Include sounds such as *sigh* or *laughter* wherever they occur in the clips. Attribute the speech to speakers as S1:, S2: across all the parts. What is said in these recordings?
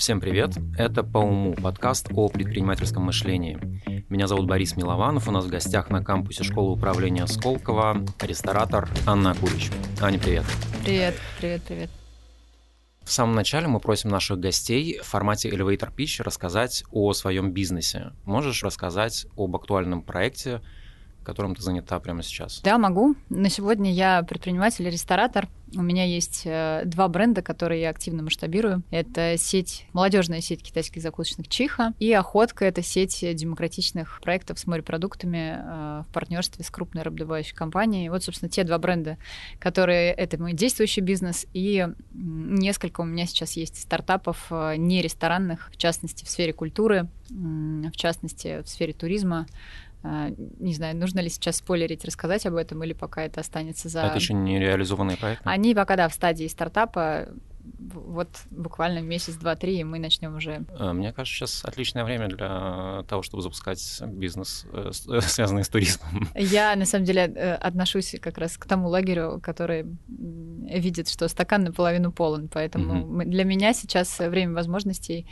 S1: Всем привет! Это «По уму» подкаст о предпринимательском мышлении. Меня зовут Борис Милованов, у нас в гостях на кампусе школы управления Сколково ресторатор Анна Курич. Аня, привет!
S2: Привет, привет, привет.
S1: В самом начале мы просим наших гостей в формате Elevator Pitch рассказать о своем бизнесе. Можешь рассказать об актуальном проекте, которым ты занята прямо сейчас?
S2: Да, могу. На сегодня я предприниматель и ресторатор. У меня есть э, два бренда, которые я активно масштабирую. Это сеть, молодежная сеть китайских закусочных Чиха и Охотка. Это сеть демократичных проектов с морепродуктами э, в партнерстве с крупной рыбдобывающей компанией. Вот, собственно, те два бренда, которые это мой действующий бизнес. И несколько у меня сейчас есть стартапов э, не ресторанных, в частности, в сфере культуры, в частности, в сфере туризма. А, не знаю, нужно ли сейчас спойлерить, рассказать об этом, или пока это останется за...
S1: Это еще не реализованный проект?
S2: Они пока, да, в стадии стартапа. Вот буквально месяц, два, три, и мы начнем уже.
S1: А, мне кажется, сейчас отличное время для того, чтобы запускать бизнес, э, э, *laughs* связанный с туризмом.
S2: Я, на самом деле, э, отношусь как раз к тому лагерю, который видит, что стакан наполовину полон. Поэтому угу. для меня сейчас время возможностей,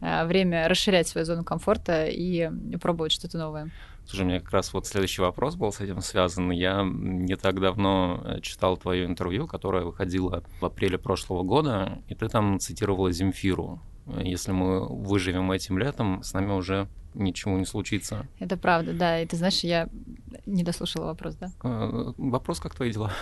S2: время расширять свою зону комфорта и пробовать что-то новое.
S1: Слушай, у меня как раз вот следующий вопрос был с этим связан. Я не так давно э, читал твое интервью, которое выходило в апреле прошлого года, и ты там цитировала Земфиру. Если мы выживем этим летом, с нами уже ничего не случится.
S2: Это правда, да. И ты знаешь, я не дослушала вопрос, да?
S1: Э, вопрос, как твои дела?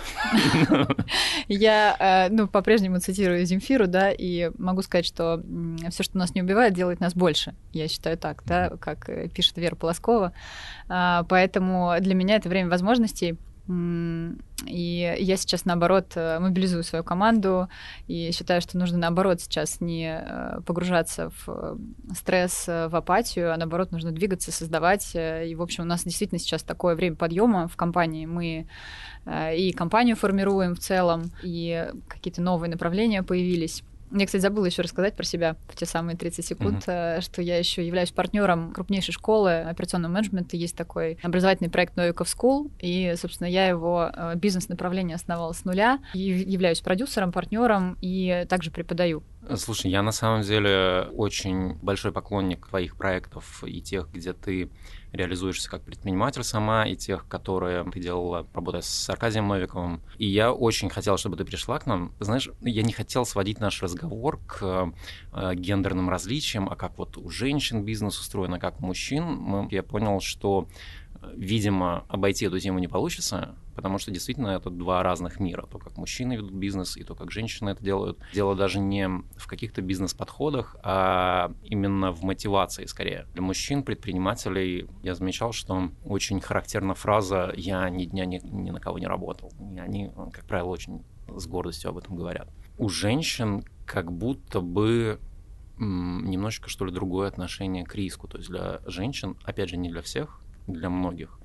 S2: Я, э, ну, по-прежнему цитирую Земфиру, да, и могу сказать, что все, что нас не убивает, делает нас больше. Я считаю так, да, как э, пишет Вера Полоскова. А, поэтому для меня это время возможностей — и я сейчас, наоборот, э, мобилизую свою команду и считаю, что нужно, наоборот, сейчас не э, погружаться в э, стресс, в апатию, а, наоборот, нужно двигаться, создавать. И, в общем, у нас действительно сейчас такое время подъема в компании. Мы и компанию формируем в целом, и какие-то новые направления появились. Я, кстати, забыла еще рассказать про себя в те самые 30 секунд, mm-hmm. что я еще являюсь партнером крупнейшей школы операционного менеджмента. Есть такой образовательный проект Новиков School, и, собственно, я его э, бизнес-направление основала с нуля, и являюсь продюсером, партнером и также преподаю.
S1: Слушай, я на самом деле очень большой поклонник твоих проектов и тех, где ты реализуешься как предприниматель сама, и тех, которые ты делала, работая с Аркадием Новиковым. И я очень хотел, чтобы ты пришла к нам. Знаешь, я не хотел сводить наш разговор к э, гендерным различиям, а как вот у женщин бизнес устроен, а как у мужчин. Я понял, что видимо, обойти эту тему не получится, потому что действительно это два разных мира. То, как мужчины ведут бизнес, и то, как женщины это делают. Дело даже не в каких-то бизнес-подходах, а именно в мотивации скорее. Для мужчин, предпринимателей, я замечал, что очень характерна фраза «я ни дня ни, ни на кого не работал». И они, как правило, очень с гордостью об этом говорят. У женщин как будто бы немножечко, что ли, другое отношение к риску. То есть для женщин, опять же, не для всех, для многих.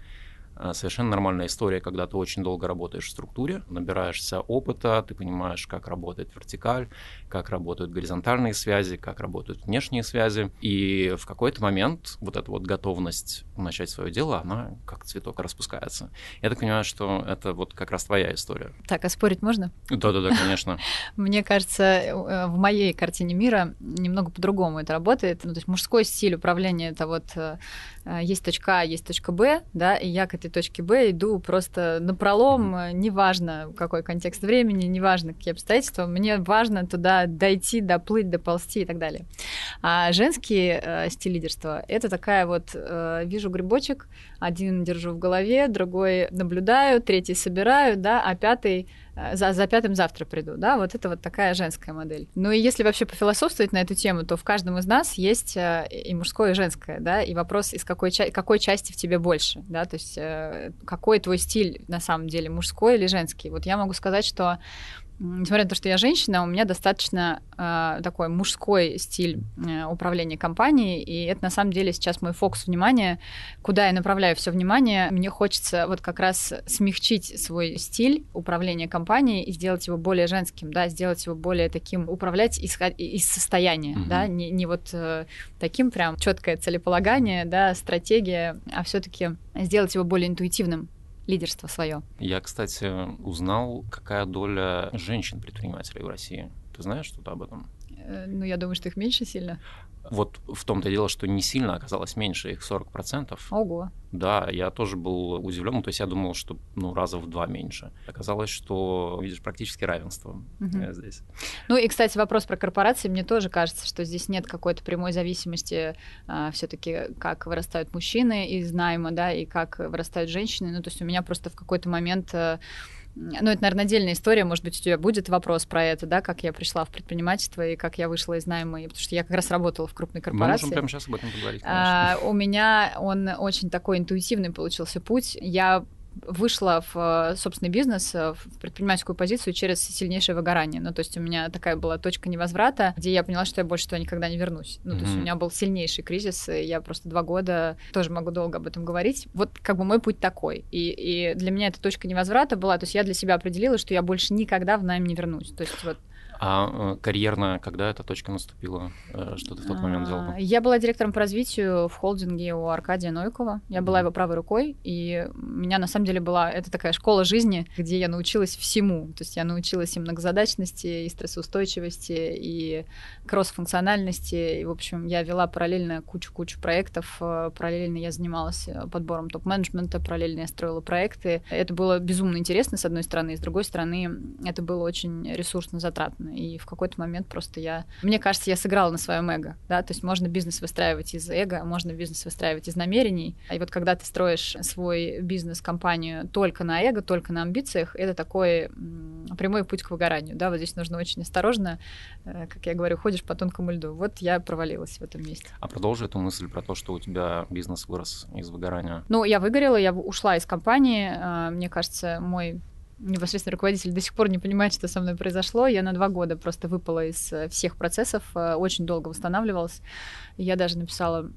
S1: А, совершенно нормальная история, когда ты очень долго работаешь в структуре, набираешься опыта, ты понимаешь, как работает вертикаль, как работают горизонтальные связи, как работают внешние связи. И в какой-то момент вот эта вот готовность начать свое дело, она как цветок распускается. Я так понимаю, что это вот как раз твоя история.
S2: Так, а спорить можно?
S1: Да-да-да, конечно. *laughs*
S2: Мне кажется, э, в моей картине мира немного по-другому это работает. Ну, то есть мужской стиль управления — это вот э, есть точка А, есть точка Б, да, и я к этой точке Б иду просто на пролом, неважно, какой контекст времени, неважно, какие обстоятельства, мне важно туда дойти, доплыть, доползти и так далее. А женский э, стиль лидерства — это такая вот, э, вижу грибочек, один держу в голове, другой наблюдаю, третий собираю, да, а пятый э, за, за пятым завтра приду, да, вот это вот такая женская модель. Ну и если вообще пофилософствовать на эту тему, то в каждом из нас есть э, и мужское, и женское, да, и вопрос, из какой, ча- какой части в тебе больше, да, то есть э, какой твой стиль на самом деле, мужской или женский. Вот я могу сказать, что несмотря на то, что я женщина, у меня достаточно э, такой мужской стиль э, управления компанией, и это на самом деле сейчас мой фокус внимания, куда я направляю все внимание. Мне хочется вот как раз смягчить свой стиль управления компанией и сделать его более женским, да, сделать его более таким, управлять из, из состояния, mm-hmm. да, не, не вот э, таким прям четкое целеполагание, да, стратегия, а все-таки сделать его более интуитивным лидерство свое.
S1: Я, кстати, узнал, какая доля женщин-предпринимателей в России. Ты знаешь что-то об этом?
S2: Э, ну, я думаю, что их меньше сильно.
S1: Вот в том-то дело, что не сильно оказалось меньше, их 40%.
S2: Ого.
S1: Да, я тоже был удивлен, ну, то есть я думал, что ну, раза в два меньше. Оказалось, что, видишь, практически равенство угу. здесь.
S2: Ну и, кстати, вопрос про корпорации, мне тоже кажется, что здесь нет какой-то прямой зависимости а, все-таки, как вырастают мужчины из найма, да, и как вырастают женщины. Ну, то есть у меня просто в какой-то момент а, ну, это, наверное, отдельная история. Может быть, у тебя будет вопрос про это, да, как я пришла в предпринимательство и как я вышла из найма, потому что я как раз работала в крупной корпорации. Мы
S1: можем прямо сейчас об этом поговорить,
S2: А, у меня он очень такой интуитивный получился путь. Я вышла в собственный бизнес, э, в предпринимательскую позицию через сильнейшее выгорание. Ну, то есть у меня такая была точка невозврата, где я поняла, что я больше туда никогда не вернусь. Ну, mm-hmm. то есть у меня был сильнейший кризис, и я просто два года тоже могу долго об этом говорить. Вот как бы мой путь такой. И, и для меня эта точка невозврата была, то есть я для себя определила, что я больше никогда в найм не вернусь. То есть вот
S1: а э, карьерно, когда эта точка наступила? Э, что ты в тот момент делала?
S2: Я была директором по развитию в холдинге у Аркадия Нойкова. Я была его правой рукой, и у меня на самом деле была это такая школа жизни, где я научилась всему. То есть я научилась и многозадачности, и стрессоустойчивости, и кросс-функциональности. И, в общем, я вела параллельно кучу-кучу проектов. Э, параллельно я занималась подбором топ-менеджмента, параллельно я строила проекты. Это было безумно интересно, с одной стороны, и с другой стороны, это было очень ресурсно затратно и в какой-то момент просто я... Мне кажется, я сыграла на своем эго, да, то есть можно бизнес выстраивать из эго, можно бизнес выстраивать из намерений, и вот когда ты строишь свой бизнес-компанию только на эго, только на амбициях, это такой прямой путь к выгоранию, да, вот здесь нужно очень осторожно, э, как я говорю, ходишь по тонкому льду. Вот я провалилась в этом месте.
S1: А продолжи эту мысль про то, что у тебя бизнес вырос из выгорания.
S2: Ну, я выгорела, я ушла из компании, э, мне кажется, мой непосредственно руководитель до сих пор не понимает, что со мной произошло. Я на два года просто выпала из э, всех процессов, э, очень долго восстанавливалась. Я даже написала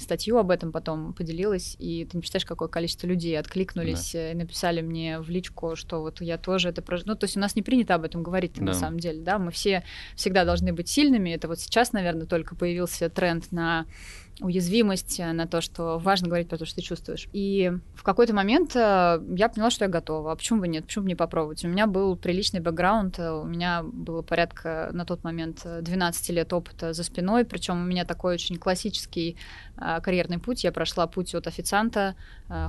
S2: статью об этом, потом поделилась, и ты не представляешь, какое количество людей откликнулись да. и написали мне в личку, что вот я тоже это прожила. Ну, то есть у нас не принято об этом говорить да. на самом деле, да, мы все всегда должны быть сильными. Это вот сейчас, наверное, только появился тренд на уязвимость, э, на то, что важно говорить про то, что ты чувствуешь. И в какой-то момент э, я поняла, что я готова. А почему бы нет? Почему бы не попробовать? У меня был приличный бэкграунд, э, у меня было порядка на тот момент 12 лет опыта за спиной, причем у меня такой очень классический карьерный путь. Я прошла путь от официанта,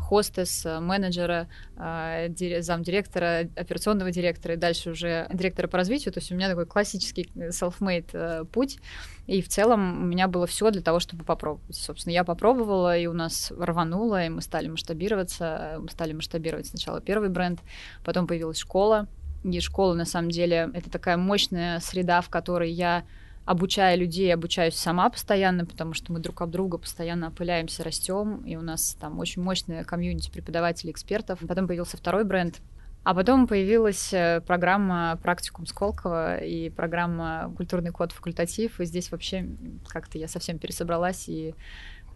S2: хостес, менеджера, замдиректора, операционного директора и дальше уже директора по развитию. То есть у меня такой классический self-made путь. И в целом у меня было все для того, чтобы попробовать. Собственно, я попробовала, и у нас рвануло, и мы стали масштабироваться. Мы стали масштабировать сначала первый бренд, потом появилась школа. И школа, на самом деле, это такая мощная среда, в которой я обучая людей, обучаюсь сама постоянно, потому что мы друг об друга постоянно опыляемся, растем, и у нас там очень мощная комьюнити преподавателей, экспертов. Потом появился второй бренд, а потом появилась э, программа «Практикум Сколково» и программа «Культурный код факультатив», и здесь вообще как-то я совсем пересобралась и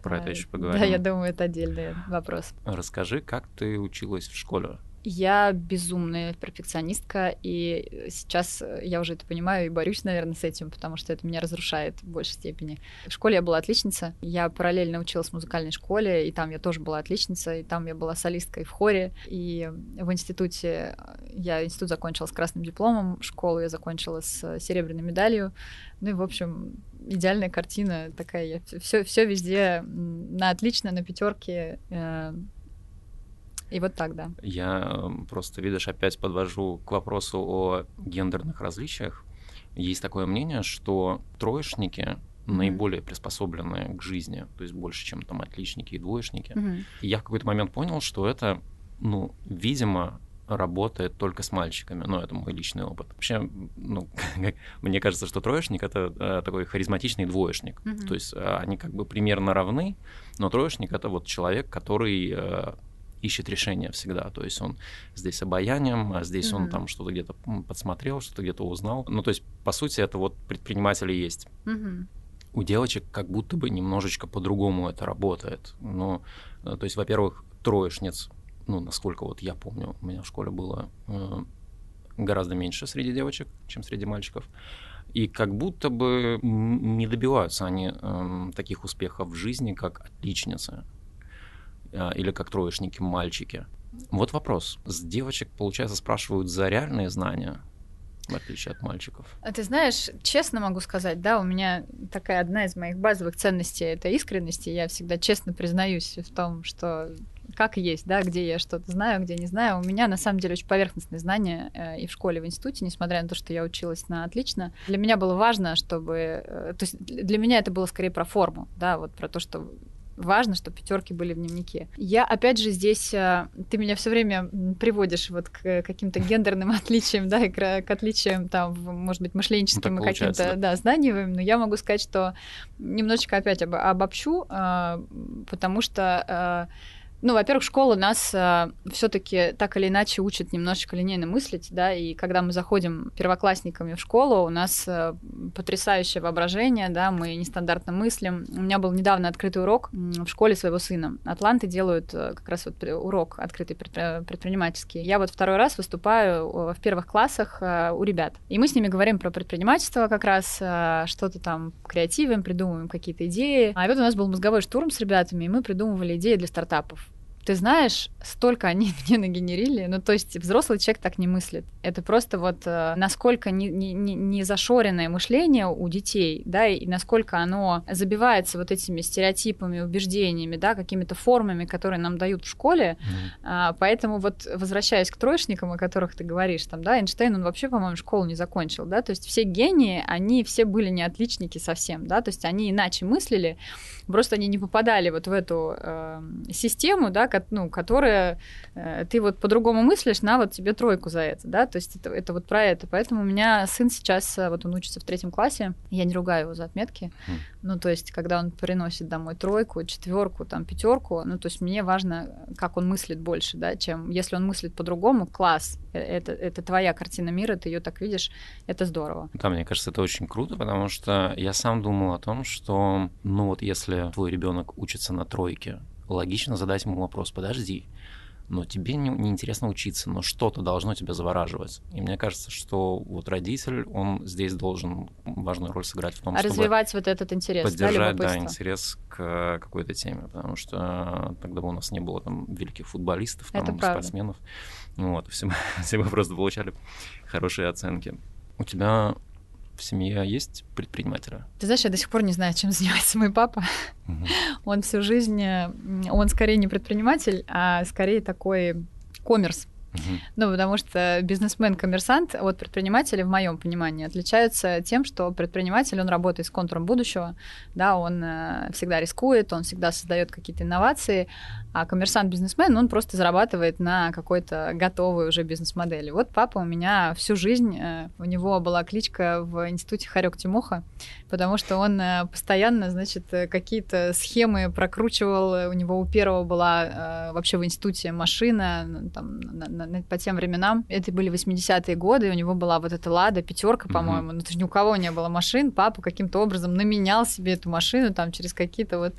S1: про это э, еще поговорим.
S2: Да, я думаю, это отдельный вопрос.
S1: Расскажи, как ты училась в школе?
S2: Я безумная перфекционистка, и сейчас я уже это понимаю и борюсь, наверное, с этим, потому что это меня разрушает в большей степени. В школе я была отличница, я параллельно училась в музыкальной школе, и там я тоже была отличница, и там я была солисткой в хоре, и в институте я институт закончила с красным дипломом, школу я закончила с серебряной медалью, ну и, в общем, идеальная картина такая, я все, все везде на отлично, на пятерке, э, и вот так, да.
S1: Я просто, видишь, опять подвожу к вопросу о гендерных различиях. Есть такое мнение, что троечники наиболее приспособленные к жизни, то есть больше, чем там отличники и двоечники. Mm-hmm. И я в какой-то момент понял, что это, ну, видимо, работает только с мальчиками. Ну, это мой личный опыт. Вообще, ну, *laughs* мне кажется, что троечник это э, такой харизматичный двоечник. Mm-hmm. То есть э, они как бы примерно равны, но троечник это вот человек, который э, ищет решение всегда. То есть он здесь обаянием, а здесь mm-hmm. он там что-то где-то подсмотрел, что-то где-то узнал. Ну, то есть, по сути, это вот предприниматели есть. Mm-hmm. У девочек как будто бы немножечко по-другому это работает. Ну, э, то есть, во-первых, троечниц, ну, насколько вот я помню, у меня в школе было э, гораздо меньше среди девочек, чем среди мальчиков. И как будто бы не добиваются они э, таких успехов в жизни, как отличницы. А, или как троечники мальчики. Вот вопрос. С девочек, получается, спрашивают за реальные знания в отличие от мальчиков.
S2: А ты знаешь, честно могу сказать, да, у меня такая одна из моих базовых ценностей — это искренность, и я всегда честно признаюсь в том, что как есть, да, где я что-то знаю, где не знаю. У меня на самом деле очень поверхностные знания э, и в школе, и в институте, несмотря на то, что я училась на отлично. Для меня было важно, чтобы... Э, то есть для меня это было скорее про форму, да, вот про то, что важно, чтобы пятерки были в дневнике. Я, опять же, здесь э, ты меня все время приводишь вот к каким-то гендерным *laughs* отличиям, да, и к, к отличиям там, может быть, мышленческим ну, и каким-то, да, да знаниевым, но я могу сказать, что немножечко опять об, обобщу, э, потому что э, ну, во-первых, школа нас э, все-таки так или иначе учит немножечко линейно мыслить, да, и когда мы заходим первоклассниками в школу, у нас э, потрясающее воображение, да, мы нестандартно мыслим. У меня был недавно открытый урок в школе своего сына. Атланты делают э, как раз вот урок открытый предпринимательский. Я вот второй раз выступаю в первых классах э, у ребят, и мы с ними говорим про предпринимательство как раз, э, что-то там креативим, придумываем какие-то идеи. А вот у нас был мозговой штурм с ребятами, и мы придумывали идеи для стартапов. Ты знаешь, столько они *laughs* мне нагенерили. Ну, то есть взрослый человек так не мыслит. Это просто вот э, насколько не, не, не зашоренное мышление у детей, да, и насколько оно забивается вот этими стереотипами, убеждениями, да, какими-то формами, которые нам дают в школе. Mm-hmm. А, поэтому вот возвращаясь к троечникам, о которых ты говоришь, там, да, Эйнштейн, он вообще, по-моему, школу не закончил, да, то есть все гении, они все были не отличники совсем, да, то есть они иначе мыслили, просто они не попадали вот в эту э, систему, да, ну, которая э, ты вот по-другому мыслишь, на вот тебе тройку за это, да, то есть это, это вот про это. Поэтому у меня сын сейчас, э, вот он учится в третьем классе, я не ругаю его за отметки, mm. ну, то есть когда он приносит домой тройку, четверку, там, пятерку, ну, то есть мне важно, как он мыслит больше, да, чем если он мыслит по-другому, класс, э, это, это твоя картина мира, ты ее так видишь, это здорово.
S1: Да, мне кажется, это очень круто, потому что я сам думал о том, что, ну, вот если твой ребенок учится на тройке, логично задать ему вопрос, подожди, но тебе не, не интересно учиться, но что-то должно тебя завораживать. И мне кажется, что вот родитель, он здесь должен важную роль сыграть в том,
S2: а чтобы развивать вот этот интерес,
S1: поддержать, да, да, интерес к какой-то теме, потому что тогда бы у нас не было там великих футболистов, там, спортсменов, вот, *laughs* все, все бы просто получали хорошие оценки. У тебя в семье есть предприниматели?
S2: Ты знаешь, я до сих пор не знаю, чем *laughs* занимается мой папа. Угу. Он всю жизнь, он скорее не предприниматель, а скорее такой коммерс. Ну, потому что бизнесмен-коммерсант от предпринимателя, в моем понимании, отличаются тем, что предприниматель, он работает с контуром будущего, да, он э, всегда рискует, он всегда создает какие-то инновации, а коммерсант-бизнесмен, он просто зарабатывает на какой-то готовой уже бизнес-модели. Вот папа у меня всю жизнь, э, у него была кличка в институте Харек Тимоха, потому что он э, постоянно, значит, какие-то схемы прокручивал, у него у первого была вообще в институте машина, там, на, на, по тем временам. Это были 80-е годы, у него была вот эта Лада, пятерка, по-моему. Mm-hmm. Ну, то есть ни у кого не было машин. Папа каким-то образом наменял себе эту машину там через какие-то вот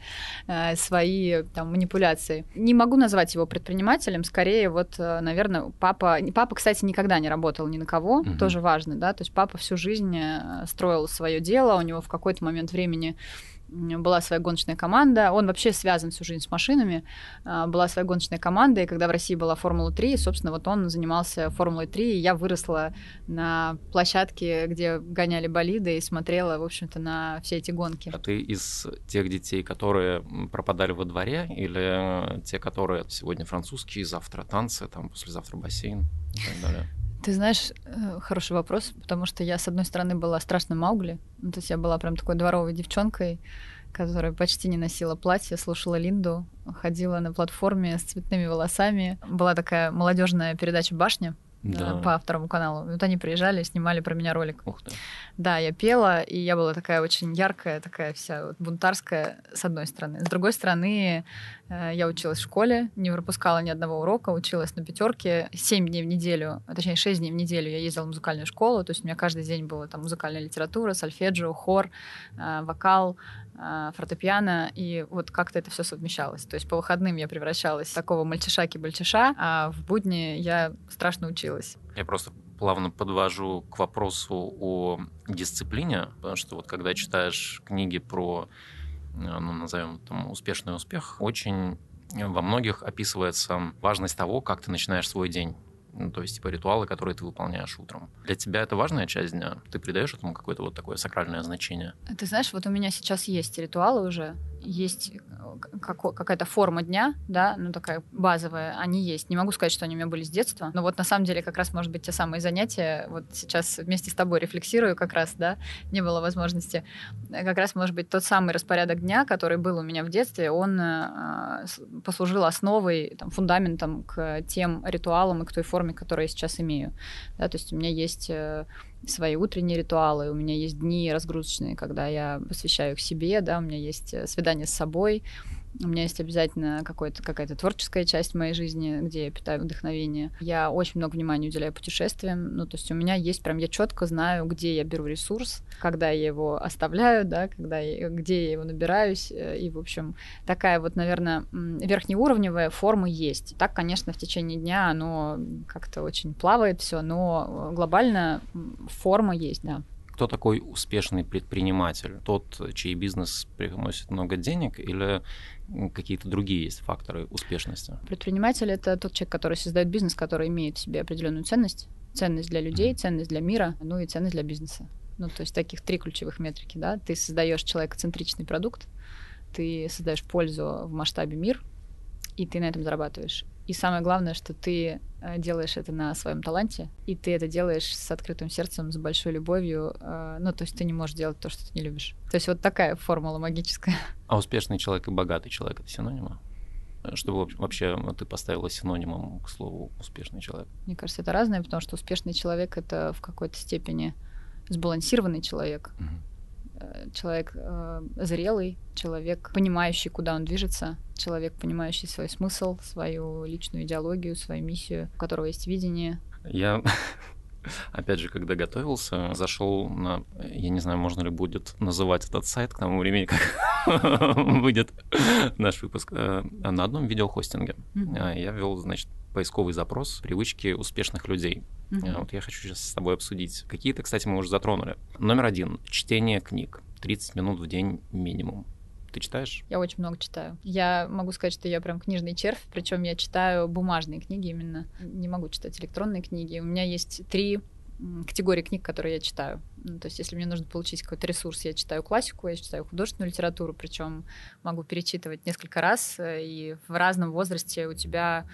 S2: э, свои там манипуляции. Не могу назвать его предпринимателем, скорее вот, э, наверное, папа... Папа, кстати, никогда не работал ни на кого, mm-hmm. тоже важно, да, то есть папа всю жизнь э, строил свое дело, у него в какой-то момент времени была своя гоночная команда. Он вообще связан всю жизнь с машинами. А, была своя гоночная команда, и когда в России была Формула-3, собственно, вот он занимался Формулой-3, и я выросла на площадке, где гоняли болиды, и смотрела, в общем-то, на все эти гонки.
S1: А ты из тех детей, которые пропадали во дворе, или те, которые сегодня французские, завтра танцы, там, послезавтра бассейн и так далее?
S2: Ты знаешь, э, хороший вопрос, потому что я, с одной стороны, была страшным Маугли, ну, то есть я была прям такой дворовой девчонкой, которая почти не носила платье, слушала Линду, ходила на платформе с цветными волосами. Была такая молодежная передача «Башня», да. по второму каналу. Вот они приезжали, снимали про меня ролик.
S1: Ух ты.
S2: Да, я пела, и я была такая очень яркая, такая вся вот бунтарская, с одной стороны. С другой стороны, я училась в школе, не пропускала ни одного урока, училась на пятерке семь дней в неделю, а точнее шесть дней в неделю я ездила в музыкальную школу, то есть у меня каждый день была там музыкальная литература, сольфеджио, хор, э, вокал, э, фортепиано, и вот как-то это все совмещалось. То есть по выходным я превращалась в такого мальчиша-кибальчиша, а в будни я страшно училась.
S1: Я просто плавно подвожу к вопросу о дисциплине, потому что вот когда читаешь книги про, ну, назовем там, успешный успех, очень во многих описывается важность того, как ты начинаешь свой день. Ну, то есть, типа, ритуалы, которые ты выполняешь утром. Для тебя это важная часть дня? Ты придаешь этому какое-то вот такое сакральное значение?
S2: Ты знаешь, вот у меня сейчас есть ритуалы уже, есть э, какая-то форма дня, да, ну такая базовая, они есть. Не могу сказать, что они у меня были с детства, но вот на самом деле как раз, может быть, те самые занятия, вот сейчас вместе с тобой рефлексирую как раз, да, не было возможности, как раз, может быть, тот самый распорядок дня, который был у меня в детстве, он э, послужил основой, там, фундаментом к тем ритуалам и к той форме, которую я сейчас имею. Да, то есть у меня есть э, свои утренние ритуалы, у меня есть дни разгрузочные, когда я посвящаю их себе, да, у меня есть э, свидание с собой, у меня есть обязательно какая-то творческая часть моей жизни, где я питаю вдохновение. Я очень много внимания уделяю путешествиям. Ну, то есть у меня есть прям, я четко знаю, где я беру ресурс, когда я его оставляю, да, когда я, где я его набираюсь. Э, и, в общем, такая вот, наверное, верхнеуровневая форма есть. Так, конечно, в течение дня оно как-то очень плавает все, но глобально форма есть, да
S1: кто такой успешный предприниматель? Тот, чей бизнес приносит много денег, или какие-то другие есть факторы успешности?
S2: Предприниматель это тот человек, который создает бизнес, который имеет в себе определенную ценность. Ценность для людей, ценность для мира, ну и ценность для бизнеса. Ну, то есть таких три ключевых метрики, да. Ты создаешь человекоцентричный продукт, ты создаешь пользу в масштабе мир, и ты на этом зарабатываешь. И самое главное, что ты э, делаешь это на своем таланте, и ты это делаешь с открытым сердцем, с большой любовью. Э, ну, то есть ты не можешь делать то, что ты не любишь. То есть вот такая формула магическая. *laughs*
S1: А успешный человек и богатый человек — это синонимы? Чтобы вообще ты поставила синонимом к слову успешный человек?
S2: Мне кажется, это разное, потому что успешный человек — это в какой-то степени сбалансированный человек. Угу Э, человек э, зрелый, человек, понимающий, куда он движется, человек, понимающий свой смысл, свою личную идеологию, свою миссию, у которого есть видение.
S1: Я *laughs* опять же, когда готовился, зашел на, я не знаю, можно ли будет называть этот сайт к тому времени, как *laughs* выйдет наш выпуск, э, на одном видеохостинге. Mm-hmm. Я вел, значит, поисковый запрос привычки успешных людей. Uh-huh. Вот я хочу сейчас с тобой обсудить. Какие-то, кстати, мы уже затронули. Номер один. Чтение книг. 30 минут в день минимум. Ты читаешь?
S2: Я очень много читаю. Я могу сказать, что я прям книжный червь, причем я читаю бумажные книги именно. Не могу читать электронные книги. У меня есть три категории книг, которые я читаю. Ну, то есть, если мне нужно получить какой-то ресурс, я читаю классику, я читаю художественную литературу, причем могу перечитывать несколько раз, э, и в разном возрасте у тебя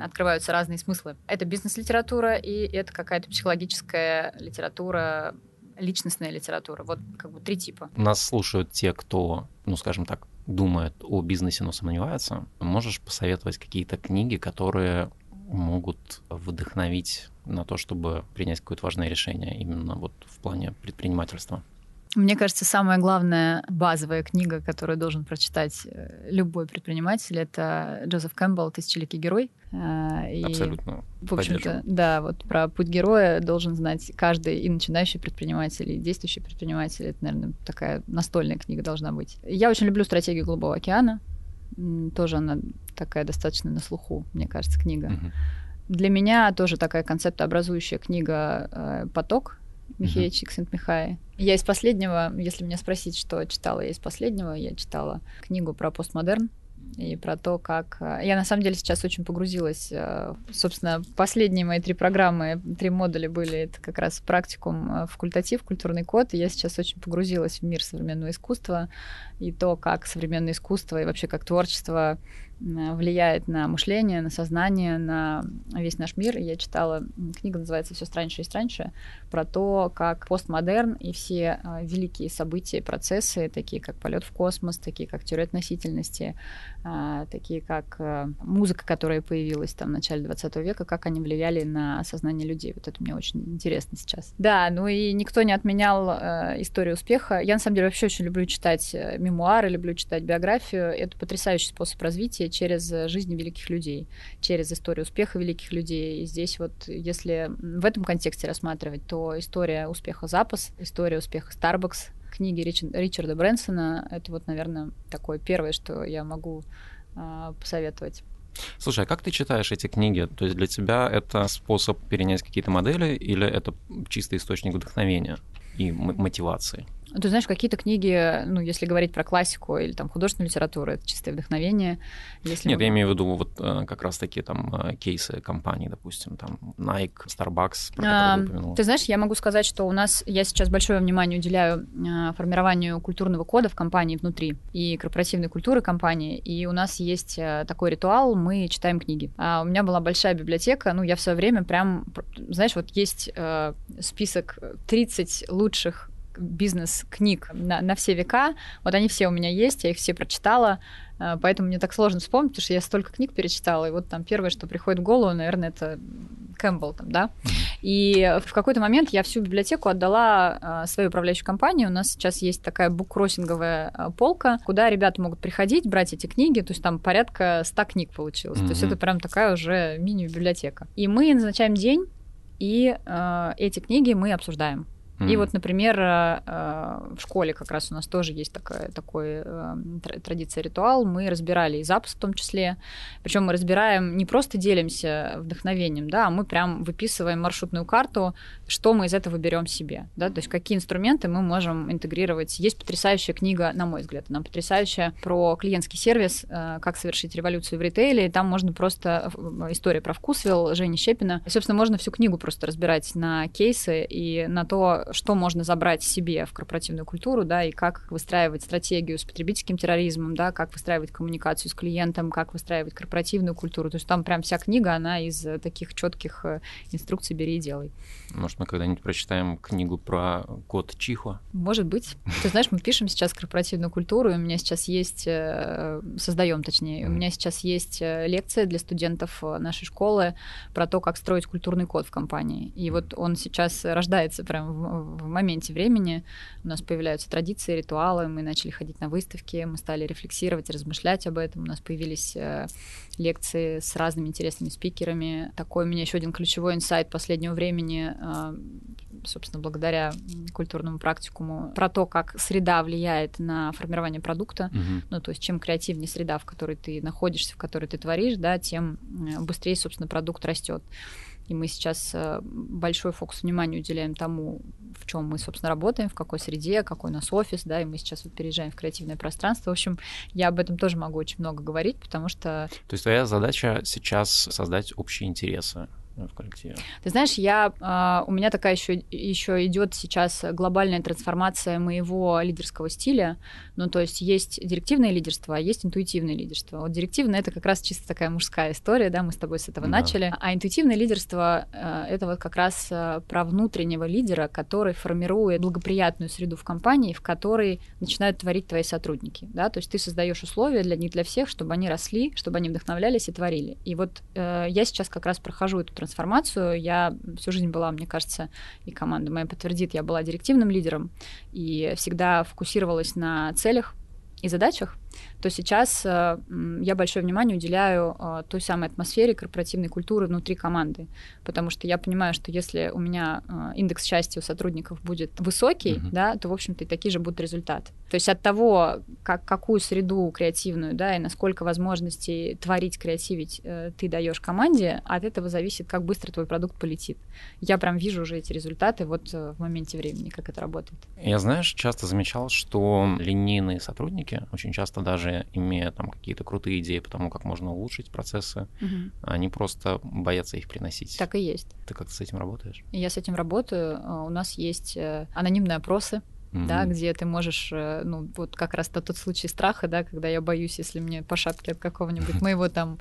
S2: открываются разные смыслы. Это бизнес-литература и это какая-то психологическая литература, личностная литература. Вот как бы три типа.
S1: Нас слушают те, кто, ну, скажем так, думает о бизнесе, но сомневается. Можешь посоветовать какие-то книги, которые могут вдохновить на то, чтобы принять какое-то важное решение именно вот в плане предпринимательства?
S2: Мне кажется, самая главная базовая книга, которую должен прочитать э, любой предприниматель, это Джозеф Кэмпбелл «Тысячеликий герой».
S1: Э, и, Абсолютно.
S2: В общем-то, да, вот про путь героя должен знать каждый и начинающий предприниматель, и действующий предприниматель. Это, наверное, такая настольная книга должна быть. Я очень люблю «Стратегию Голубого океана». Тоже она такая достаточно на слуху, мне кажется, книга. Угу. Для меня тоже такая концептообразующая книга э, «Поток» Михея uh-huh. Чиксент-Михай. Я из последнего, если меня спросить, что читала я из последнего, я читала книгу про постмодерн и про то, как... Э, я на самом деле сейчас очень погрузилась. Э, собственно, последние мои три программы, три модуля были это как раз практикум э, факультатив, культурный код. И я сейчас очень погрузилась в мир современного искусства и то, как современное искусство и вообще как творчество влияет на мышление, на сознание, на весь наш мир. Я читала, книга называется «Все страньше и страньше», про то, как постмодерн и все великие события, процессы, такие как полет в космос, такие как теория относительности, а, такие как э, музыка, которая появилась там в начале 20 века, как они влияли на сознание людей. Вот это мне очень интересно сейчас. Да, ну и никто не отменял э, историю успеха. Я на самом деле вообще очень люблю читать э, мемуары, люблю читать биографию. Это потрясающий способ развития через жизни великих людей, через историю успеха великих людей. И здесь вот, если в этом контексте рассматривать, то история успеха Запас, история успеха Starbucks, книги Ричарда Брэнсона. Это вот, наверное, такое первое, что я могу э, посоветовать.
S1: Слушай, а как ты читаешь эти книги? То есть для тебя это способ перенять какие-то модели или это чистый источник вдохновения и мотивации?
S2: Ты знаешь, какие-то книги, ну, если говорить про классику или там художественную литературу, это чистое вдохновение. Если
S1: Нет,
S2: мы...
S1: я имею в виду вот э, как раз такие там э, кейсы компаний, допустим, там Nike, Starbucks, про
S2: А,
S1: ты.
S2: Ты знаешь, я могу сказать, что у нас, я сейчас большое внимание уделяю а, формированию культурного кода в компании внутри и корпоративной культуры компании, и у нас есть такой ритуал, мы читаем книги. А у меня была большая библиотека, ну, я в свое время прям, пр- знаешь, вот есть список 30 лучших бизнес-книг на, на все века. Вот они все у меня есть, я их все прочитала. А, Поэтому мне так сложно вспомнить, потому что я столько книг перечитала, и вот там первое, что приходит в голову, наверное, это Кэмпбелл там, да. И в какой-то момент я всю библиотеку отдала а, своей управляющей компании. У нас сейчас есть такая буккроссинговая а, полка, куда ребята могут приходить, брать эти книги. То есть там порядка 100 книг получилось. То есть это прям такая уже мини-библиотека. И мы назначаем день, и а, эти книги мы обсуждаем. И
S1: Мгм.
S2: вот, например, э, э, в школе как раз у нас тоже есть такая, такой э, тр- традиция, ритуал. Мы разбирали и запуск в том числе. Причем мы разбираем, не просто делимся вдохновением, да, а мы прям выписываем маршрутную карту, что мы из этого берем себе, да, то есть какие инструменты мы можем интегрировать. Есть потрясающая книга, на мой взгляд, она потрясающая про клиентский сервис, э, как совершить революцию в ритейле. И там можно просто история про вкусвилл Жени Щепина. И, собственно, можно всю книгу просто разбирать на кейсы и на то, что можно забрать себе в корпоративную культуру, да, и как выстраивать стратегию с потребительским терроризмом, да, как выстраивать коммуникацию с клиентом, как выстраивать корпоративную культуру. То есть там прям вся книга, она из э, таких четких э, инструкций «бери и делай».
S1: Может, мы когда-нибудь прочитаем книгу про код Чихо?
S2: Может быть. Ты знаешь, мы пишем сейчас корпоративную культуру, и у меня сейчас есть, э, создаем точнее, у меня сейчас есть лекция для студентов нашей школы про то, как строить культурный код в компании. И вот он сейчас рождается прямо в, моменте времени. У нас появляются традиции, ритуалы, мы начали ходить на выставки, мы стали рефлексировать, размышлять об этом. У нас появились э, лекции с разными интересными спикерами. Такой у меня еще один ключевой инсайт последнего времени, э, собственно, благодаря культурному практикуму, про то, как среда влияет на формирование продукта.
S1: Мгм.
S2: Ну, то есть, чем креативнее среда, в которой ты находишься, в которой ты творишь, да, тем э, быстрее, собственно, продукт растет. И мы сейчас большой фокус внимания уделяем тому, в чем мы, собственно, работаем, в какой среде, какой у нас офис, да, и мы сейчас вот переезжаем в креативное пространство. В общем, я об этом тоже могу очень много говорить, потому что
S1: То есть твоя задача сейчас создать общие интересы в коллективе.
S2: Ты знаешь, я, а, у меня такая еще, еще идет сейчас глобальная трансформация моего лидерского стиля. Ну, то есть есть директивное лидерство, а есть интуитивное лидерство. Вот директивное это как раз чисто такая мужская история, да, мы с тобой с этого
S1: Да.
S2: начали. А интуитивное лидерство а, это вот как раз а, про внутреннего лидера, который формирует благоприятную среду в компании, в которой начинают творить твои сотрудники, да, то есть ты создаешь условия для них, для всех, чтобы они росли, чтобы они вдохновлялись и творили. И вот э, я сейчас как раз прохожу эту трансформацию. Я всю жизнь была, мне кажется, и команда моя подтвердит, я была директивным лидером и всегда фокусировалась на целях и задачах, то сейчас э, я большое внимание уделяю э, той самой атмосфере корпоративной культуры внутри команды, потому что я понимаю, что если у меня э, индекс счастья у сотрудников будет высокий,
S1: Мгм.
S2: да, то, в общем-то, и такие же будут результаты. То есть от того, как, какую среду креативную, да, и насколько возможностей творить, креативить ты даешь команде, от этого зависит, как быстро твой продукт полетит. Я прям вижу уже эти результаты вот в моменте времени, как это работает.
S1: Я, знаешь, часто замечал, что линейные сотрудники, очень часто даже имея там какие-то крутые идеи по тому, как можно улучшить процессы, они просто боятся их приносить.
S2: Так и есть.
S1: Ты как-то с этим работаешь?
S2: Я с этим работаю. Э, У нас есть э, анонимные опросы, да,
S1: Мгм.
S2: где ты можешь, э, ну, вот как раз тот, случай страха, да, когда я боюсь, если мне по шапке от какого-нибудь *laughs* моего там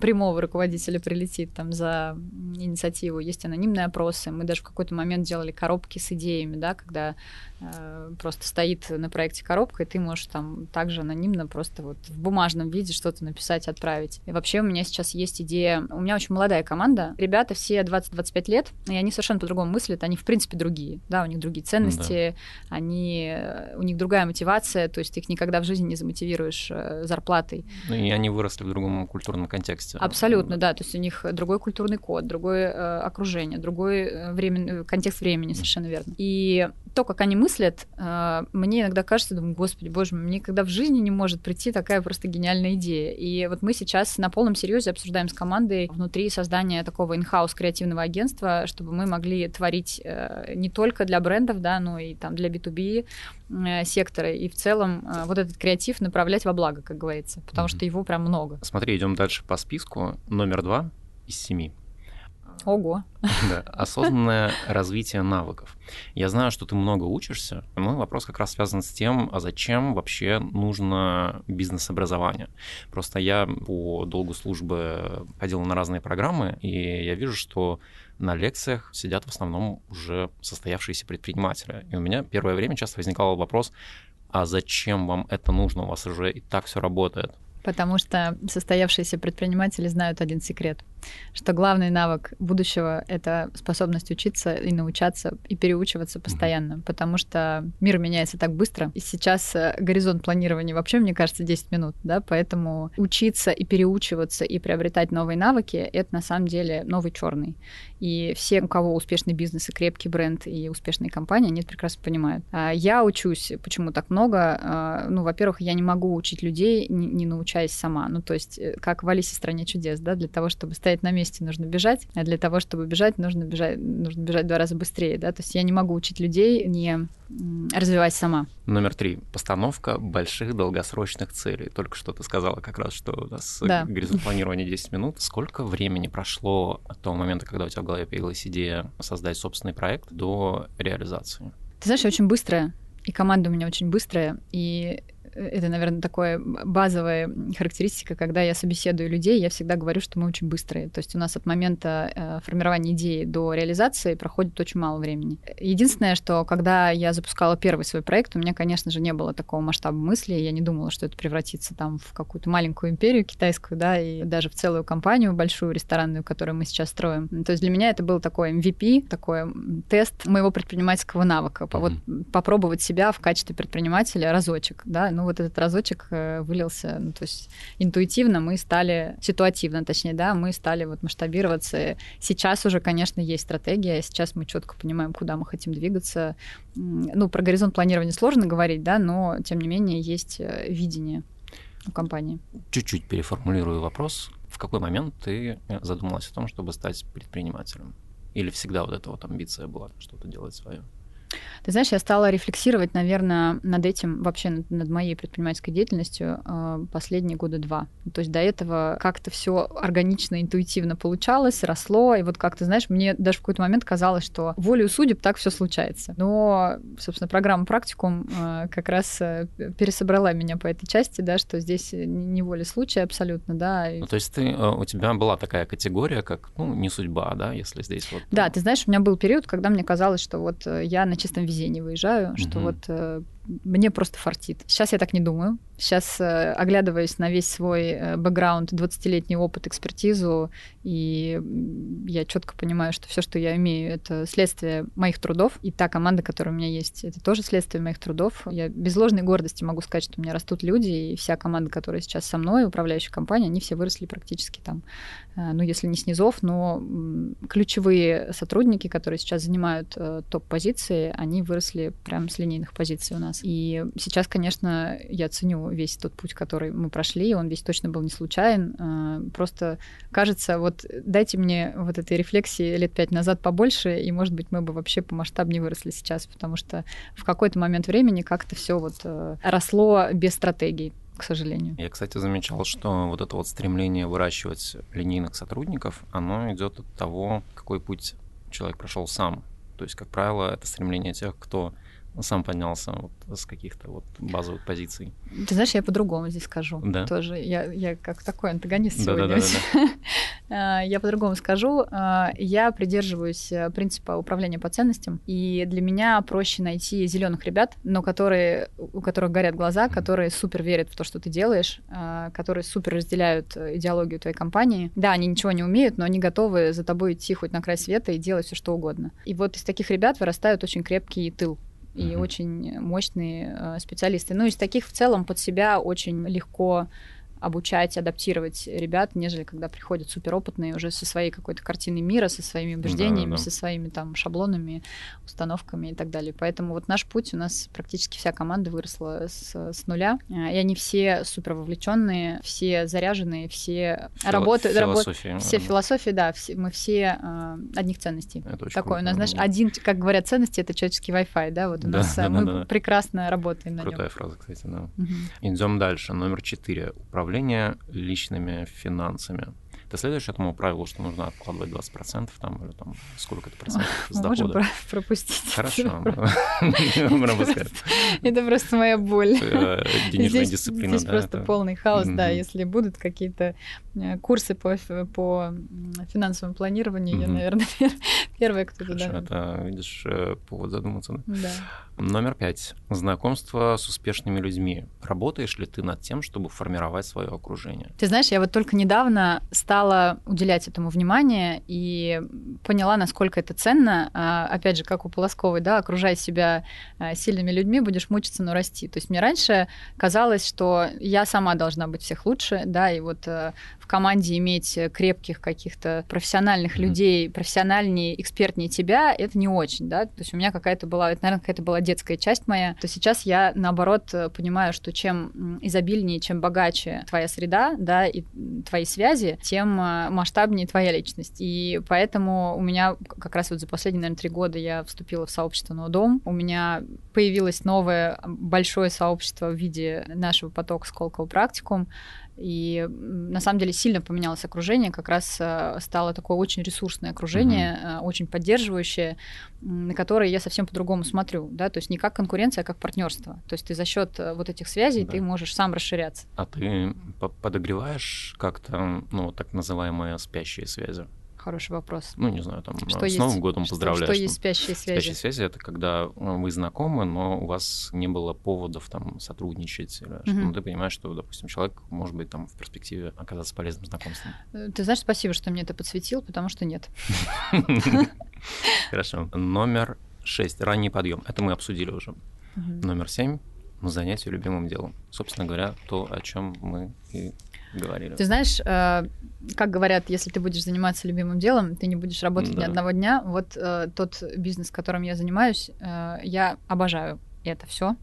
S2: прямого руководителя прилетит там за инициативу. Есть анонимные опросы. Мы даже в какой-то момент делали коробки с идеями, да, когда э, просто стоит на проекте коробка, и ты можешь там также анонимно просто вот в бумажном виде что-то написать, отправить. И вообще у меня сейчас есть идея, у меня очень молодая команда, ребята все 20-25 лет, и они совершенно по-другому мыслят, они в принципе другие, да, у них другие ценности, они, э, у них другая мотивация, то есть ты их никогда в жизни не замотивируешь э, зарплатой.
S1: Ну, и они выросли в другом культурном контексте.
S2: Абсолютно, да, то есть у них другой культурный код, другое э, окружение, другой времен- контекст времени, совершенно верно. И то, как они мыслят, э, мне иногда кажется, думаю, господи, боже мой, мне никогда в жизни не может прийти такая просто гениальная идея. И вот мы сейчас на полном серьезе обсуждаем с командой внутри создания такого инхаус креативного агентства, чтобы мы могли творить э, не только для брендов, да, но и там для B2B э, сектора, и в целом вот этот креатив направлять во благо, как говорится, потому mm-hmm. что его прям много.
S1: Смотри, идем дальше по списку. Номер два из семи.
S2: Ого.
S1: Да, осознанное развитие навыков. Я знаю, что ты много учишься. Мой вопрос как раз связан с тем, а зачем вообще нужно бизнес-образование. Просто я по долгу службы ходил на разные программы, и я вижу, что на лекциях сидят в основном уже состоявшиеся предприниматели. И у меня первое время часто возникал вопрос, а зачем вам это нужно? У вас уже и так все работает.
S2: Потому что состоявшиеся предприниматели знают один секрет, что главный навык будущего — это способность учиться и научаться, и переучиваться постоянно, mm-hmm. потому что мир меняется так быстро, и сейчас э, горизонт планирования вообще, мне кажется, 10 минут, да, поэтому учиться и переучиваться, и приобретать новые навыки — это на самом деле новый черный. И все, у кого успешный бизнес и крепкий бренд, и успешные компании, они это прекрасно понимают. А я учусь, почему так много? А, ну, во-первых, я не могу учить людей, не, научаясь сама. Ну, то есть, э, как в Алисе в стране чудес, да, для того, чтобы стоять на месте, нужно бежать, а для того, чтобы бежать, нужно бежать, нужно бежать в два раза быстрее, да, то есть я не могу учить людей, не развивать сама.
S1: Номер три. Постановка больших долгосрочных целей. Только что ты сказала как раз, что у нас да. горизонт планирования 10 минут. Сколько времени прошло от того момента, когда у тебя в голове появилась идея создать собственный проект, до реализации?
S2: Ты знаешь, очень быстрая, и команда у меня очень быстрая, и это, наверное, такая базовая характеристика, когда я собеседую людей, я всегда говорю, что мы очень быстрые. То есть у нас от момента э, формирования идеи до реализации проходит очень мало времени. Единственное, что когда я запускала первый свой проект, у меня, конечно же, не было такого масштаба мысли, я не думала, что это превратится там в какую-то маленькую империю китайскую, да, и даже в целую компанию большую ресторанную, которую мы сейчас строим. То есть для меня это был такой MVP, такой тест моего предпринимательского навыка, mm-hmm. вот попробовать себя в качестве предпринимателя разочек, да, ну вот этот разочек э, вылился, ну, то есть интуитивно мы стали, ситуативно точнее, да, мы стали вот масштабироваться. Сейчас уже, конечно, есть стратегия, сейчас мы четко понимаем, куда мы хотим двигаться. Ну, про горизонт планирования сложно говорить, да, но, тем не менее, есть э, видение у компании.
S1: Чуть-чуть переформулирую вопрос. В какой момент ты задумалась о том, чтобы стать предпринимателем? Или всегда вот эта вот амбиция была что-то делать свое?
S2: Ты знаешь, я стала рефлексировать, наверное, над этим, вообще над, над моей предпринимательской деятельностью э, последние года два. То есть до этого как-то все органично, интуитивно получалось, росло, и вот как ты знаешь, мне даже в какой-то момент казалось, что волею судеб так все случается. Но, собственно, программа «Практикум» э, как раз э, пересобрала меня по этой части, да, что здесь не воля случая абсолютно, да.
S1: Ну, то есть ты, у тебя была такая категория, как, ну, не судьба, да, если здесь вот...
S2: Да, ты знаешь, у меня был период, когда мне казалось, что вот я на чистом везении выезжаю, что вот э, мне просто фартит. Сейчас я так не думаю. Сейчас, э, оглядываясь на весь свой э, бэкграунд, 20-летний опыт, экспертизу, и я четко понимаю, что все, что я имею, это следствие моих трудов. И та команда, которая у меня есть, это тоже следствие моих трудов. Я без ложной гордости могу сказать, что у меня растут люди, и вся команда, которая сейчас со мной, управляющая компания, они все выросли практически там, э, ну, если не снизов, но ключевые сотрудники, которые сейчас занимают топ-позиции, они выросли прямо с линейных позиций у нас. И сейчас, конечно, я ценю весь тот путь, который мы прошли, он весь точно был не случайен. А, просто кажется, вот дайте мне вот этой рефлексии лет пять назад побольше, и, может быть, мы бы вообще по масштабнее выросли сейчас, потому что в какой-то момент времени как-то все вот э, росло без стратегии к сожалению.
S1: Я, кстати, замечал, что вот это вот стремление выращивать линейных сотрудников, оно идет от того, какой путь человек прошел сам. То есть, как правило, это стремление тех, кто сам поднялся вот с каких-то вот базовых позиций.
S2: Ты знаешь, я по-другому здесь скажу.
S1: Да.
S2: Тоже я, я как такой антагонист да, сегодня. Да, да, да, да. я по-другому скажу. А, я придерживаюсь э, принципа управления по ценностям, и для меня проще найти зеленых ребят, но которые, у которых горят глаза, которые супер верят в то, что ты делаешь, а, которые супер разделяют э, идеологию твоей компании. Да, они ничего не умеют, но они готовы за тобой идти хоть на край света и делать все что угодно. И вот из таких ребят вырастают очень крепкий тыл и угу. очень мощные э, специалисты. Ну, из таких в целом под себя очень легко обучать, адаптировать ребят, нежели когда приходят суперопытные уже со своей какой-то картиной мира, со своими убеждениями, да, да. со своими там шаблонами, установками и так далее. Поэтому вот наш путь у нас практически вся команда выросла с, с нуля, и они все супер вовлеченные, все заряженные, все Фило- работают,
S1: философии.
S2: все философии, да, все, мы все э, одних ценностей. Это Такое круто. у нас, знаешь, один, как говорят, ценности это человеческий Wi-Fi, да, вот у да, нас да, мы да, прекрасно работаем
S1: на
S2: Крутая
S1: нем. фраза, кстати, да. Угу. Идем дальше. Номер четыре. Управление личными финансами. Ты следуешь этому правилу, что нужно откладывать 20% там, или там сколько это процентов *laughs* с Мы
S2: дохода? Можем пропустить.
S1: Хорошо.
S2: Это просто моя боль.
S1: Э, денежная дисциплина.
S2: Здесь просто полный хаос, да. Если будут какие-то э, курсы по финансовому планированию, я, наверное, *laughs* первая, кто туда.
S1: Это, видишь, э, повод задуматься.
S2: Да.
S1: Номер пять. Знакомство с успешными людьми. Работаешь ли ты над тем, чтобы формировать свое окружение?
S2: Ты знаешь, я вот только недавно стала уделять этому внимание и поняла, насколько это ценно. А, опять же, как у Полосковой, да, окружай себя а, сильными людьми, будешь мучиться, но расти. То есть мне раньше казалось, что я сама должна быть всех лучше, да, и вот э, команде иметь крепких каких-то профессиональных mm-hmm. людей, профессиональнее, экспертнее тебя, это не очень, да, то есть у меня какая-то была, это, наверное, какая-то была детская часть моя, то сейчас я, наоборот, понимаю, что чем изобильнее, чем богаче твоя среда, да, и твои связи, тем э, масштабнее твоя личность, и поэтому у меня как раз вот за последние, наверное, три года я вступила в сообщество «Но дом», у меня появилось новое большое сообщество в виде нашего потока Сколково практикум, и на самом деле сильно поменялось окружение, как раз э, стало такое очень ресурсное окружение, mm-hmm. очень поддерживающее, на которое я совсем по-другому смотрю, да, то есть не как конкуренция, а как партнерство. То есть ты за счет э, вот этих связей да. ты можешь сам расширяться.
S1: А ты подогреваешь как-то, ну, так называемые спящие связи?
S2: Хороший вопрос.
S1: Ну, не знаю, там, что с есть, Новым годом что, поздравляю.
S2: Что, что есть спящие связи?
S1: Спящие связи — это когда э, вы знакомы, но у вас не было поводов там сотрудничать. Или, mm-hmm. ну, ты понимаешь, что, допустим, человек может быть там в перспективе оказаться полезным знакомством.
S2: Э, ты знаешь, спасибо, что мне это подсветил, потому что нет. *laughs*
S1: Хорошо. Номер шесть. Ранний подъем. Это мы обсудили уже. Номер семь. Занятие любимым делом. Собственно говоря, то, о чем мы и говорили.
S2: Ты знаешь, э, как говорят, если ты будешь заниматься любимым делом, ты не будешь работать да. ни одного дня. Вот э, тот бизнес, которым я занимаюсь, э, я обожаю это все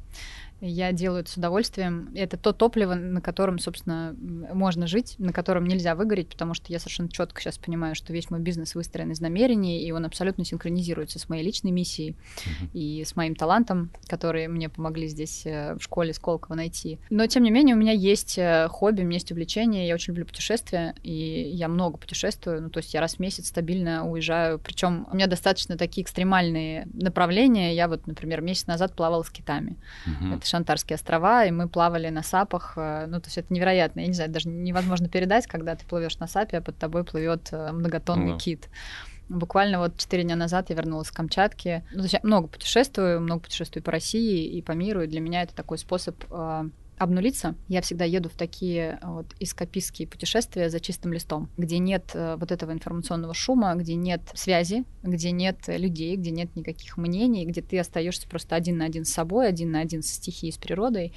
S2: я делаю это с удовольствием. Это то топливо, на котором, собственно, можно жить, на котором нельзя выгореть, потому что я совершенно четко сейчас понимаю, что весь мой бизнес выстроен из намерений, и он абсолютно синхронизируется с моей личной миссией mm-hmm. и с моим талантом, которые мне помогли здесь э, в школе Сколково найти. Но, тем не менее, у меня есть э, хобби, у меня есть увлечение, я очень люблю путешествия, и я много путешествую, ну, то есть я раз в месяц стабильно уезжаю, причем у меня достаточно такие экстремальные направления. Я вот, например, месяц назад плавала с китами. Mm-hmm. Это Шантарские острова, и мы плавали на сапах. Э, ну, то есть это невероятно. Я не знаю, даже невозможно передать, когда ты плывешь на сапе, а под тобой плывет э, многотонный mm. кит. Буквально вот четыре дня назад я вернулась с Камчатки. Ну, то есть я много путешествую, много путешествую по России и по миру, и для меня это такой способ э, обнулиться, я всегда еду в такие вот эскапистские путешествия за чистым листом, где нет э, вот этого информационного шума, где нет связи, где нет людей, где нет никаких мнений, где ты остаешься просто один на один с собой, один на один с стихией, с природой.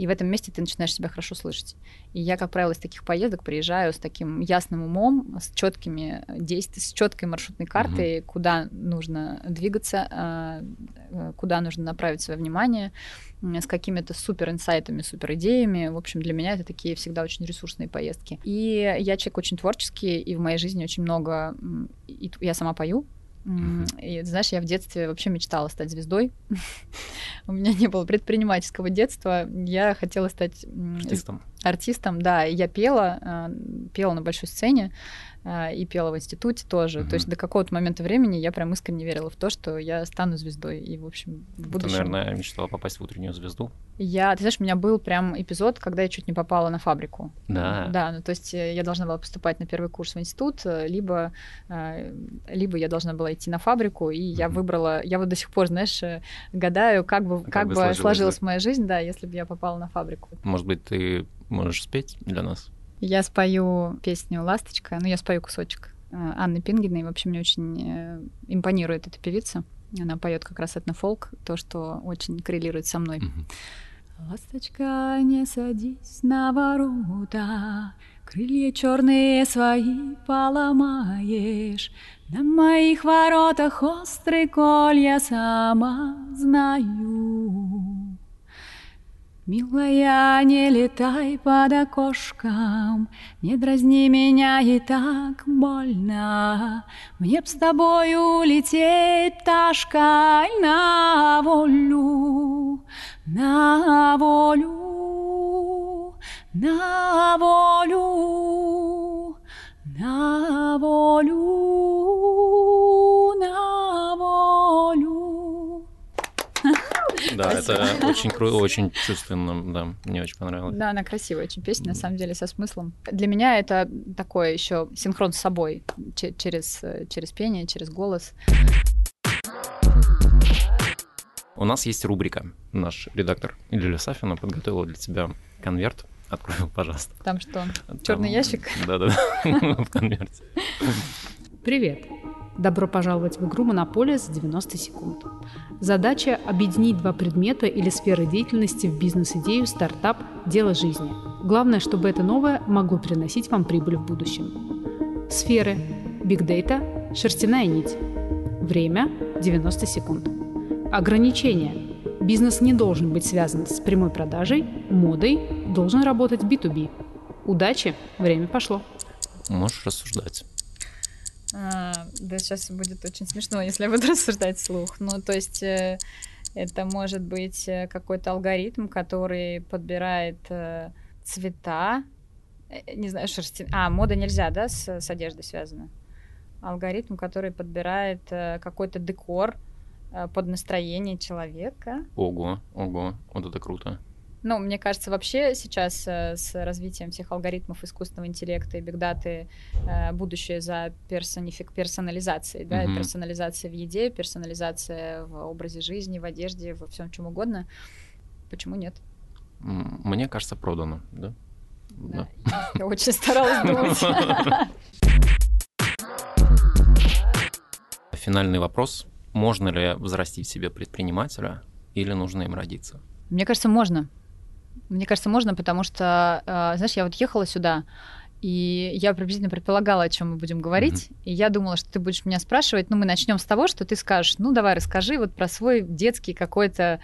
S2: И в этом месте ты начинаешь себя хорошо слышать. И я, как правило, из таких поездок приезжаю с таким ясным умом, с четкими действиями, с четкой маршрутной картой, угу. куда нужно двигаться, а, э, куда нужно направить свое внимание, с какими-то супер инсайтами, супер идеями. В общем, для меня это такие всегда очень ресурсные поездки. И я человек очень творческий, и в моей жизни очень много... И я сама пою, и знаешь, я в детстве вообще мечтала стать звездой. *laughs* У меня не было предпринимательского детства. Я хотела стать
S1: артистом.
S2: Артистом, да. Я пела, а, пела на большой сцене. А, и пела в институте тоже. Mm-hmm. То есть до какого-то момента времени я прям искренне верила в то, что я стану звездой. И, в общем, в будущем...
S1: Ты, наверное, мечтала попасть в утреннюю звезду?
S2: Я, ты знаешь, у меня был прям эпизод, когда я чуть не попала на фабрику.
S1: Да.
S2: Да, ну то есть э, я должна была поступать на первый курс в институт, э, либо, э, либо я должна была идти на фабрику, и mm-hmm. я выбрала, я вот до сих пор, знаешь, гадаю, как бы, как, как бы сложилась, сложилась моя жизнь, да, если бы я попала на фабрику.
S1: Может быть, ты можешь спеть для нас?
S2: Я спою песню «Ласточка», ну, я спою кусочек э, Анны Пингиной. Вообще мне очень э, импонирует эта певица. Она поет как раз этнофолк, то, что очень коррелирует со мной. Ласточка, не садись на ворота, Крылья черные свои поломаешь, На моих воротах острый колья сама знаю. Милая, не летай под окошком, Не дразни меня и так больно. Мне б с тобой улететь пташкой на волю, на волю, на волю, на волю,
S1: Да, это очень круто, очень чувственно, да, мне очень понравилось.
S2: Да, она красивая очень песня, на самом деле, со смыслом. Для меня это такое еще синхрон с собой через, через пение, через голос.
S1: У нас есть рубрика. Наш редактор Лиля Сафина подготовила для тебя конверт. Открой его, пожалуйста.
S2: Там что? Черный ящик? *laughs*
S1: Да-да-да, *laughs* в конверте.
S3: Привет! Добро пожаловать в игру «Монополия» за 90 секунд. Задача – объединить два предмета или сферы деятельности в бизнес-идею, стартап, дело жизни. Главное, чтобы это новое могло приносить вам прибыль в будущем. Сферы – Big Data, шерстяная нить. Время – 90 секунд. Ограничения. Бизнес не должен быть связан с прямой продажей, модой, должен работать B2B. Удачи, время пошло.
S1: Можешь рассуждать.
S2: А, да, сейчас будет очень смешно, если я буду *laughs* рассуждать вслух. Ну, то есть э, это может быть э, какой-то алгоритм, который подбирает э, цвета, э, не знаю, шерсти... А, мода нельзя, да, с, с одеждой связано? Алгоритм, который подбирает э, какой-то декор э, под настроение человека.
S1: Ого, ого, вот это круто.
S2: Ну, мне кажется, вообще сейчас э, с развитием всех алгоритмов искусственного интеллекта и бигдаты э, будущее за персонифик, персонализацией, да,
S1: Мгм.
S2: персонализация в еде, персонализация в образе жизни, в одежде, во всем чем угодно. Почему нет?
S1: Мне кажется, продано, да?
S2: Да. Я очень старалась думать. *laughs*
S1: Финальный вопрос. Можно ли взрастить в себе предпринимателя или нужно им родиться?
S2: Мне кажется, можно. Мне кажется, можно, потому что, э, знаешь, я вот ехала сюда, и я приблизительно предполагала, о чем мы будем говорить. И я думала, что ты будешь меня спрашивать. Ну, мы начнем с того, что ты скажешь, ну, давай расскажи вот про свой детский какой-то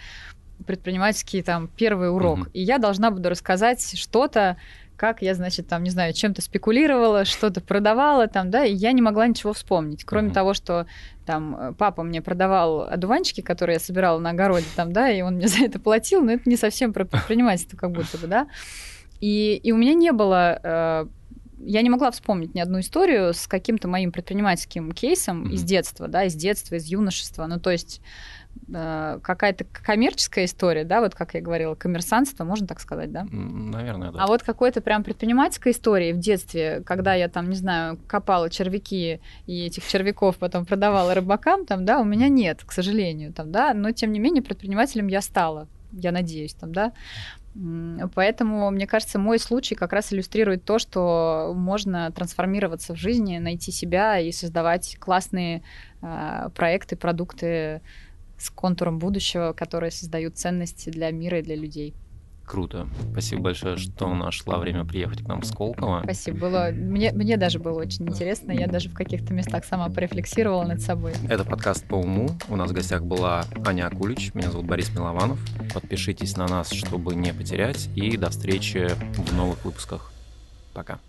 S2: предпринимательский там первый урок.
S1: Мгм.
S2: И я должна буду рассказать что-то, как я, значит, там, не знаю, чем-то спекулировала, что-то продавала там, да, и я не могла ничего вспомнить, кроме
S1: Мгм.
S2: того, что там э, папа мне продавал одуванчики, которые я собирала на огороде там, да, и он мне *laughs* за это платил, но это не совсем про предпринимательство как будто бы, да. И, и у меня не было э, я не могла вспомнить ни одну историю с каким-то моим предпринимательским кейсом
S1: Мгм.
S2: из детства, да, из детства, из юношества. Ну, то есть какая-то коммерческая история, да, вот как я говорила, коммерсантство, можно так сказать, да?
S1: Наверное, да.
S2: А вот какой-то прям предпринимательской истории в детстве, когда я там, не знаю, копала червяки и этих червяков потом продавала рыбакам, там, да, у меня нет, к сожалению, там, да, но тем не менее предпринимателем я стала, я надеюсь, там, да. Поэтому, мне кажется, мой случай как раз иллюстрирует то, что можно трансформироваться в жизни, найти себя и создавать классные э, проекты, продукты с контуром будущего, которые создают ценности для мира и для людей.
S1: Круто. Спасибо большое, что нашла время приехать к нам в Сколково.
S2: Спасибо. Было, мне, мне даже было очень интересно. Я даже в каких-то местах сама порефлексировала над собой.
S1: Это подкаст по уму. У нас в гостях была Аня Акулич. Меня зовут Борис Милованов. Подпишитесь на нас, чтобы не потерять. И до встречи в новых выпусках. Пока.